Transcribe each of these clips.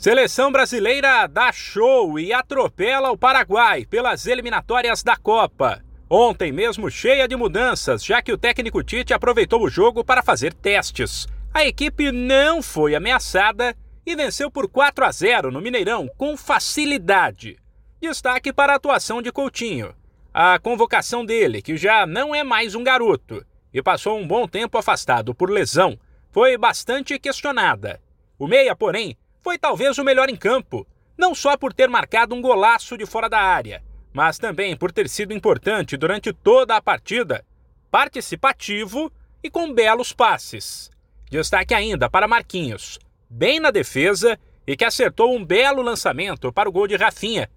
Seleção brasileira dá show e atropela o Paraguai pelas eliminatórias da Copa. Ontem mesmo cheia de mudanças, já que o técnico Tite aproveitou o jogo para fazer testes. A equipe não foi ameaçada e venceu por 4 a 0 no Mineirão com facilidade. Destaque para a atuação de Coutinho. A convocação dele, que já não é mais um garoto e passou um bom tempo afastado por lesão, foi bastante questionada. O meia, porém, foi talvez o melhor em campo, não só por ter marcado um golaço de fora da área, mas também por ter sido importante durante toda a partida, participativo e com belos passes. Destaque ainda para Marquinhos, bem na defesa e que acertou um belo lançamento para o gol de Rafinha.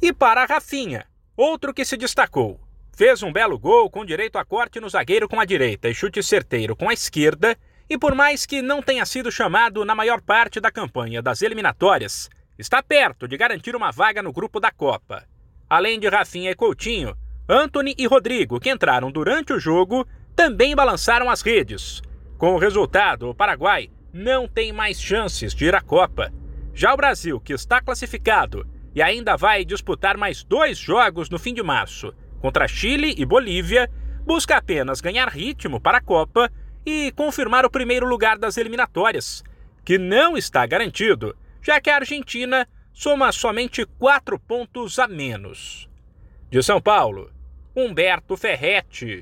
E para Rafinha, outro que se destacou. Fez um belo gol com direito a corte no zagueiro com a direita e chute certeiro com a esquerda e por mais que não tenha sido chamado na maior parte da campanha das eliminatórias, está perto de garantir uma vaga no grupo da Copa. Além de Rafinha e Coutinho, Anthony e Rodrigo, que entraram durante o jogo, também balançaram as redes. Com o resultado, o Paraguai não tem mais chances de ir à Copa. Já o Brasil, que está classificado e ainda vai disputar mais dois jogos no fim de março, contra Chile e Bolívia, busca apenas ganhar ritmo para a Copa e confirmar o primeiro lugar das eliminatórias, que não está garantido, já que a Argentina soma somente quatro pontos a menos. De São Paulo, Humberto Ferretti.